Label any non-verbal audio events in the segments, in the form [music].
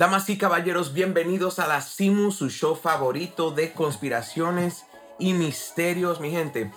Damas y caballeros, bienvenidos a la Simu, su show favorito de conspiraciones y misterios, mi gente.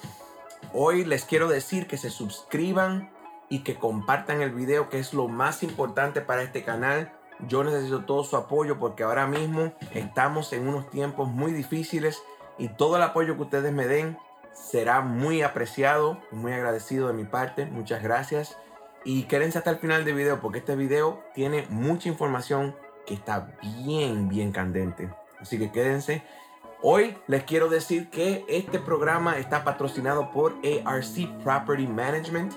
Hoy les quiero decir que se suscriban y que compartan el video, que es lo más importante para este canal. Yo necesito todo su apoyo porque ahora mismo estamos en unos tiempos muy difíciles y todo el apoyo que ustedes me den será muy apreciado, muy agradecido de mi parte. Muchas gracias. Y quédense hasta el final del video porque este video tiene mucha información que está bien, bien candente. Así que quédense. Hoy les quiero decir que este programa está patrocinado por ARC Property Management.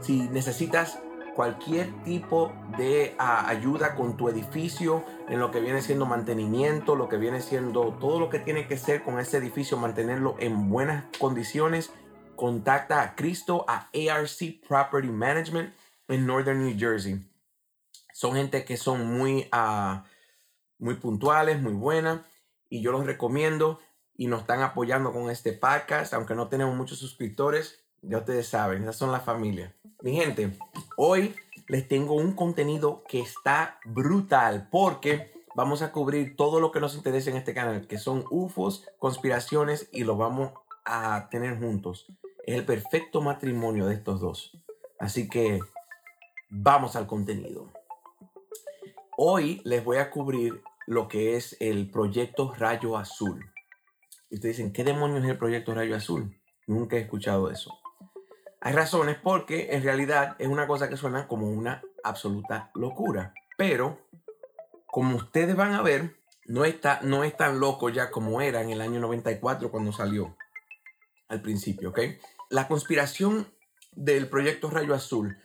Si necesitas cualquier tipo de ah, ayuda con tu edificio, en lo que viene siendo mantenimiento, lo que viene siendo todo lo que tiene que ser con ese edificio, mantenerlo en buenas condiciones, contacta a Cristo a ARC Property Management en Northern New Jersey. Son gente que son muy, uh, muy puntuales, muy buenas. Y yo los recomiendo y nos están apoyando con este podcast. Aunque no tenemos muchos suscriptores, ya ustedes saben, esas son las familias. Mi gente, hoy les tengo un contenido que está brutal porque vamos a cubrir todo lo que nos interesa en este canal, que son UFOs, conspiraciones y lo vamos a tener juntos. Es el perfecto matrimonio de estos dos. Así que vamos al contenido. Hoy les voy a cubrir lo que es el proyecto Rayo Azul. Y ustedes dicen, ¿qué demonios es el proyecto Rayo Azul? Nunca he escuchado eso. Hay razones porque en realidad es una cosa que suena como una absoluta locura. Pero, como ustedes van a ver, no, está, no es tan loco ya como era en el año 94 cuando salió al principio, ¿ok? La conspiración del proyecto Rayo Azul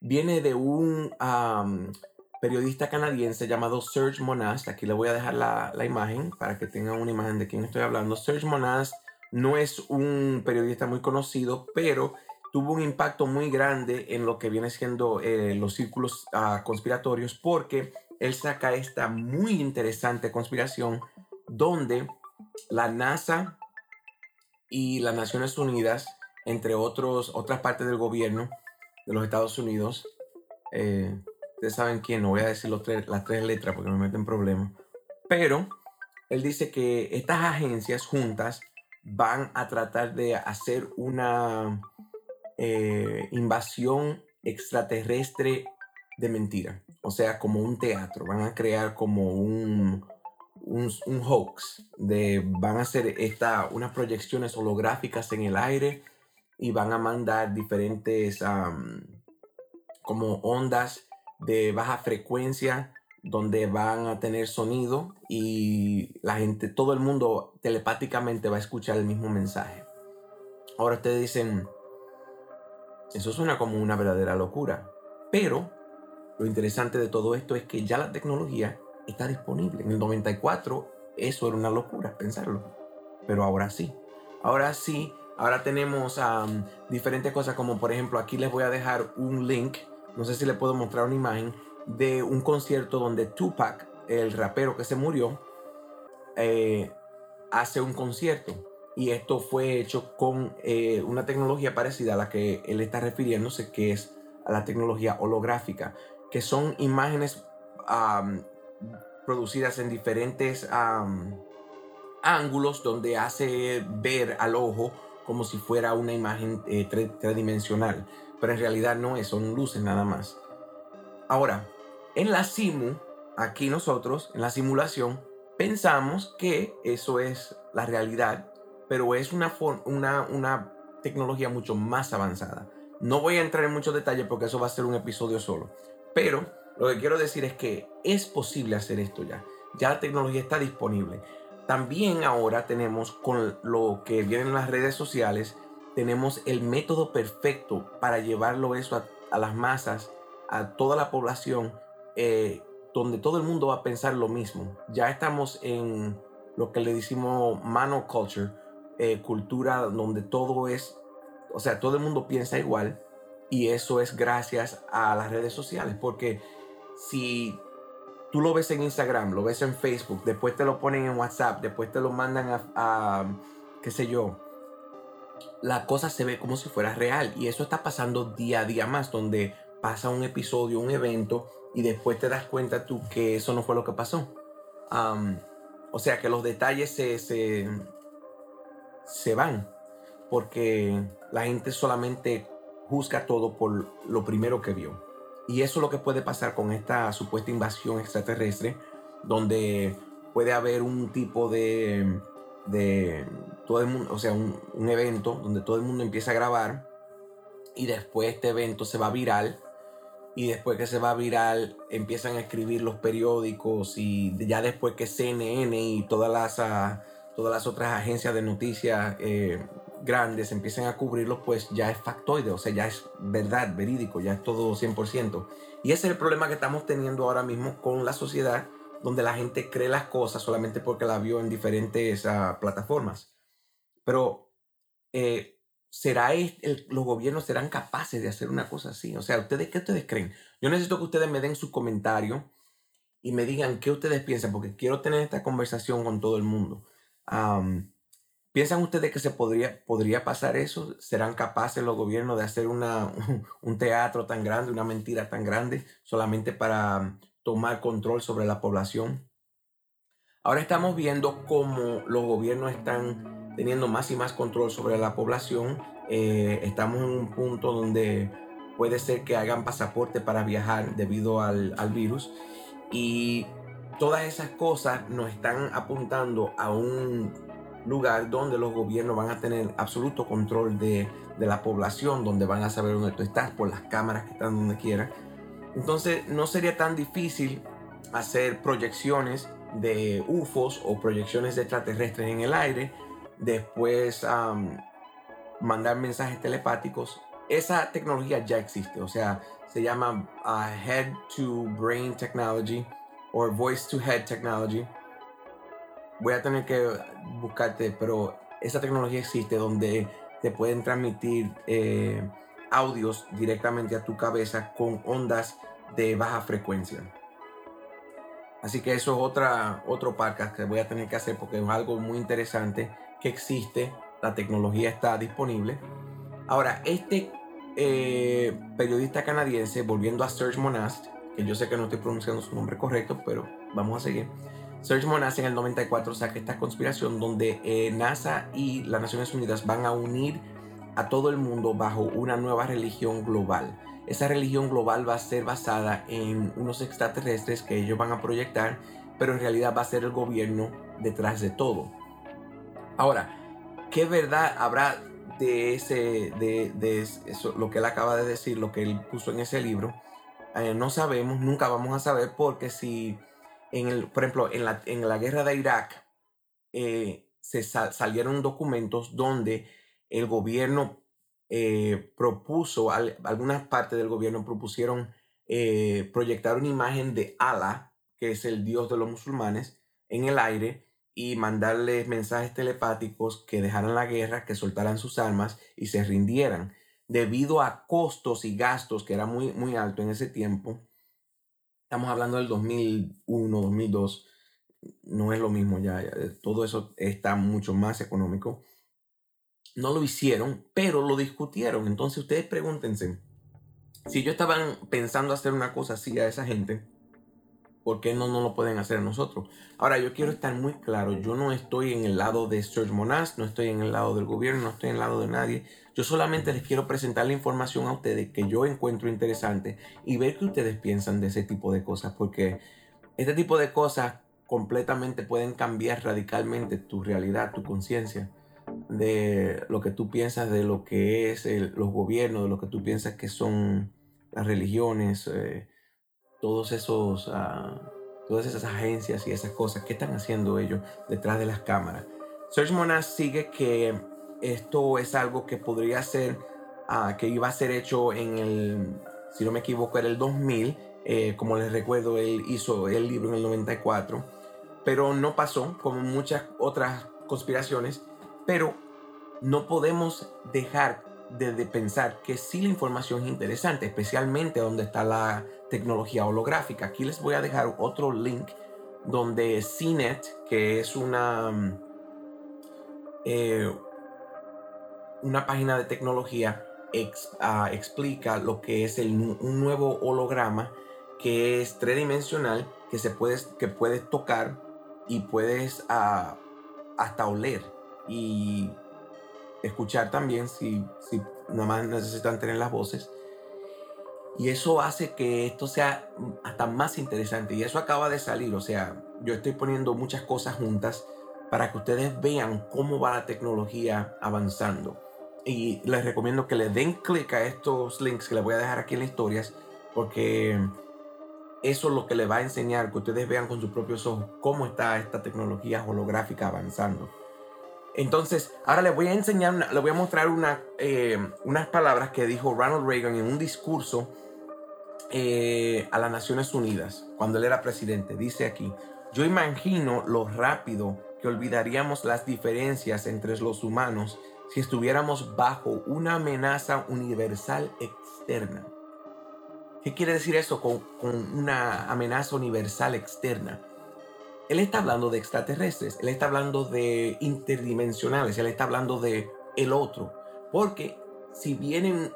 viene de un periodista canadiense llamado Serge Monast. Aquí le voy a dejar la, imagen para que tengan una imagen de quién estoy hablando. Serge Monast no es un periodista muy conocido, pero tuvo un impacto muy grande en lo que viene siendo eh, los círculos ah, conspiratorios porque él saca esta muy interesante conspiración donde la NASA y las Naciones Unidas, entre otros, otras partes del gobierno de los Estados Unidos, eh, Ustedes saben quién, no voy a decir las tres letras porque me meten problemas. Pero él dice que estas agencias juntas van a tratar de hacer una eh, invasión extraterrestre de mentira. O sea, como un teatro. Van a crear como un, un, hoax. De, van a hacer esta, unas proyecciones holográficas en el aire y van a mandar diferentes como ondas de baja frecuencia donde van a tener sonido y la gente, todo el mundo telepáticamente va a escuchar el mismo mensaje. Ahora ustedes dicen, eso suena como una verdadera locura, pero lo interesante de todo esto es que ya la tecnología está disponible. En el 94 eso era una locura pensarlo, pero ahora sí, ahora sí, ahora tenemos diferentes cosas como por ejemplo aquí les voy a dejar un link no sé si le puedo mostrar una imagen de un concierto donde Tupac, el rapero que se murió, eh, hace un concierto. Y esto fue hecho con eh, una tecnología parecida a la que él está refiriéndose, que es a la tecnología holográfica, que son imágenes producidas en diferentes ángulos donde hace ver al ojo como si fuera una imagen eh, tridimensional pero en realidad no es, son luces nada más. Ahora, en la simu, aquí nosotros, en la simulación, pensamos que eso es la realidad, pero es una, una, una tecnología mucho más avanzada. No voy a entrar en muchos detalles porque eso va a ser un episodio solo, pero lo que quiero decir es que es posible hacer esto ya. Ya la tecnología está disponible. También ahora tenemos con lo que vienen en las redes sociales tenemos el método perfecto para llevarlo eso a, las masas, a toda la población, eh, donde todo el mundo va a pensar lo mismo. Ya estamos en lo que le decimos monoculture, eh, cultura donde todo es, o sea, todo el mundo piensa igual y eso es gracias a las redes sociales, porque si tú lo ves en Instagram, lo ves en Facebook, después te lo ponen en WhatsApp, después te lo mandan a, a qué sé yo, la cosa se ve como si fuera real. Y eso está pasando día a día más, donde pasa un episodio, un evento, y después te das cuenta tú que eso no fue lo que pasó. o sea que los detalles se, se, se van porque la gente solamente juzga todo por lo primero que vio. Y eso es lo que puede pasar con esta supuesta invasión extraterrestre, donde puede haber un tipo de, de todo el mundo, o sea, un, un, evento donde todo el mundo empieza a grabar y después este evento se va viral y después que se va viral empiezan a escribir los periódicos y ya después que CNN y todas las, ah, todas las otras agencias de noticias eh, grandes empiecen a cubrirlo, pues ya es factoide, o sea, ya es verdad, verídico, ya es todo 100%. Y ese es el problema que estamos teniendo ahora mismo con la sociedad, donde la gente cree las cosas solamente porque la vio en diferentes uh, plataformas. Pero, eh, ¿será el, los gobiernos serán capaces de hacer una cosa así? O sea, ¿ustedes qué ustedes creen? Yo necesito que ustedes me den su comentario y me digan qué ustedes piensan, porque quiero tener esta conversación con todo el mundo. ¿Piensan ustedes que se podría, podría pasar eso? ¿Serán capaces los gobiernos de hacer una, [laughs] un teatro tan grande, una mentira tan grande, solamente para tomar control sobre la población? Ahora estamos viendo cómo los gobiernos están teniendo más y más control sobre la población. Eh, estamos en un punto donde puede ser que hagan pasaporte para viajar debido al, al virus. Y todas esas cosas nos están apuntando a un lugar donde los gobiernos van a tener absoluto control de, la población, donde van a saber dónde tú estás por las cámaras que están donde quiera. Entonces no sería tan difícil hacer proyecciones de UFOs o proyecciones de extraterrestres en el aire, después mandar mensajes telepáticos. Esa tecnología ya existe, o sea, se llama uh, Head to Brain Technology o Voice to Head Technology voy a tener que buscarte, pero esa tecnología existe donde te pueden transmitir eh, audios directamente a tu cabeza con ondas de baja frecuencia. Así que eso es otra, otro podcast que voy a tener que hacer porque es algo muy interesante que existe. La tecnología está disponible. Ahora, este eh, periodista canadiense, volviendo a Serge Monast, que yo sé que no estoy pronunciando su nombre correcto, pero vamos a seguir. Serge Monast en el 94 saca esta conspiración donde eh, NASA y las Naciones Unidas van a unir a todo el mundo bajo una nueva religión global. Esa religión global va a ser basada en unos extraterrestres que ellos van a proyectar, pero en realidad va a ser el gobierno detrás de todo. Ahora, ¿qué verdad habrá de ese, de, eso, lo que él acaba de decir, lo que él puso en ese libro? Eh, no sabemos, nunca vamos a saber porque si el, por ejemplo, en la, en la guerra de Irak, eh, se salieron documentos donde el gobierno eh, propuso, algunas partes del gobierno propusieron proyectar una imagen de Allah, que es el dios de los musulmanes, en el aire y mandarles mensajes telepáticos que dejaran la guerra, que soltaran sus armas y se rindieran. Debido a costos y gastos que era muy, muy alto en ese tiempo, estamos hablando del 2001, 2002, no es lo mismo ya, todo eso está mucho más económico. No lo hicieron, pero lo discutieron. Entonces ustedes pregúntense, si ellos estaban pensando hacer una cosa así a esa gente, ¿por qué no, no lo pueden hacer nosotros? Ahora, yo quiero estar muy claro, yo no estoy en el lado de Serge Monas, no estoy en el lado del gobierno, no estoy en el lado de nadie. Yo solamente les quiero presentar la información a ustedes que yo encuentro interesante y ver qué ustedes piensan de ese tipo de cosas, porque este tipo de cosas completamente pueden cambiar radicalmente tu realidad, tu conciencia, de lo que tú piensas de lo que es los gobiernos, de lo que tú piensas que son las religiones. Eh, todos esos, uh, todas esas agencias y esas cosas, ¿qué están haciendo ellos detrás de las cámaras? Serge Monas sigue que esto es algo que podría ser, uh, que iba a ser hecho en el, si no me equivoco, era el 2000. Eh, como les recuerdo, él hizo el libro en el 94, pero no pasó, como muchas otras conspiraciones, pero no podemos dejar de, pensar que sí la información es interesante, especialmente donde está la tecnología holográfica. Aquí les voy a dejar otro link donde CNET, que es una, mm, eh, una página de tecnología, ah, explica lo que es el, un nuevo holograma que es tridimensional, que se puedes, que puedes tocar y puedes ah, hasta oler y escuchar también si, si nada más necesitan tener las voces. Y eso hace que esto sea hasta más interesante. Y eso acaba de salir. O sea, yo estoy poniendo muchas cosas juntas para que ustedes vean cómo va la tecnología avanzando. Y les recomiendo que le den clic a estos links que les voy a dejar aquí en las historias, porque eso es lo que les va a enseñar, que ustedes vean con sus propios ojos cómo está esta tecnología holográfica avanzando. Entonces, ahora les voy a enseñar, les voy a mostrar eh, unas palabras que dijo Ronald Reagan en un discurso eh, a las Naciones Unidas cuando él era presidente. Dice aquí, yo imagino lo rápido que olvidaríamos las diferencias entre los humanos si estuviéramos bajo una amenaza universal externa. ¿Qué quiere decir eso con una amenaza universal externa? Él está hablando de extraterrestres, él está hablando de interdimensionales, él está hablando de el otro. Porque si vienen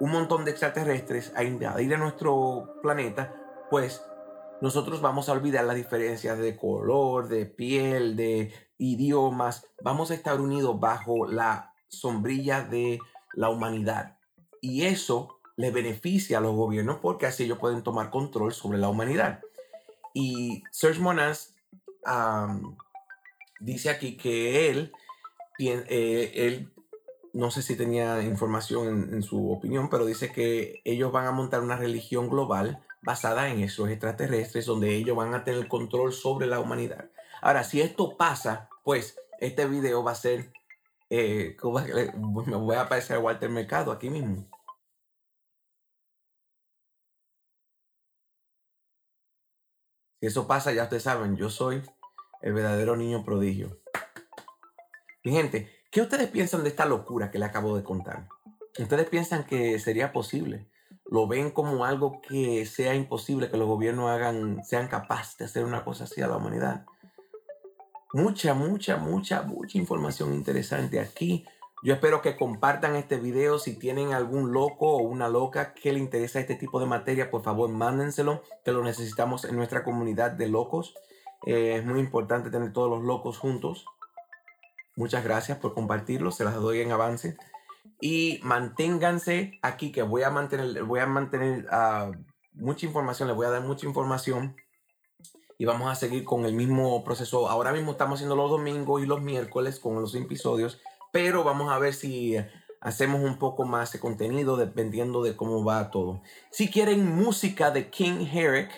un montón de extraterrestres a invadir a nuestro planeta, pues nosotros vamos a olvidar las diferencias de color, de piel, de idiomas. Vamos a estar unidos bajo la sombrilla de la humanidad. Y eso le beneficia a los gobiernos porque así ellos pueden tomar control sobre la humanidad. Y Serge Monas dice aquí que él, eh, él no sé si tenía información en, su opinión, pero dice que ellos van a montar una religión global basada en esos extraterrestres, donde ellos van a tener control sobre la humanidad. Ahora, si esto pasa, pues este video va a ser, eh, [laughs] me voy a aparecer Walter Mercado aquí mismo. Si eso pasa, ya ustedes saben, yo soy el verdadero niño prodigio. Mi gente, ¿Qué ustedes piensan de esta locura que le acabo de contar? ¿Ustedes piensan que sería posible? ¿Lo ven como algo que sea imposible que los gobiernos hagan, sean capaces de hacer una cosa así a la humanidad? Mucha, mucha, mucha, mucha información interesante aquí. Yo espero que compartan este video. Si tienen algún loco o una loca que le interesa este tipo de materia, por favor, mándenselo, que lo necesitamos en nuestra comunidad de locos. Eh, es muy importante tener todos los locos juntos. Muchas gracias por compartirlo, se las doy en avance. Y manténganse aquí, que voy a mantener, voy a mantener uh, mucha información, les voy a dar mucha información. Y vamos a seguir con el mismo proceso. Ahora mismo estamos haciendo los domingos y los miércoles con los episodios, pero vamos a ver si hacemos un poco más de contenido dependiendo de cómo va todo. Si quieren música de King Herrick,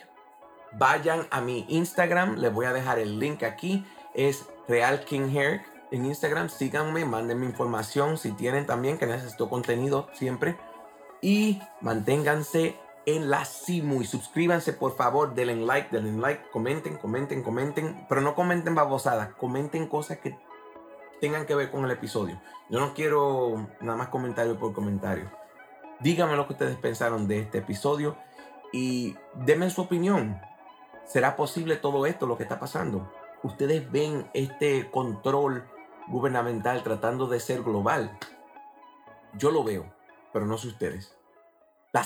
vayan a mi Instagram, les voy a dejar el link aquí, es Real King Herrick en Instagram, síganme, mándenme información si tienen también, que necesito contenido siempre. Y manténganse en la Simu y suscríbanse por favor, denle like, denle like, comenten, comenten, comenten, pero no comenten babosadas, comenten cosas que tengan que ver con el episodio. Yo no quiero nada más comentario por comentario. Díganme lo que ustedes pensaron de este episodio y denme su opinión. ¿Será posible todo esto, lo que está pasando? ¿Ustedes ven este control gubernamental tratando de ser global. Yo lo veo, pero no sé ustedes. La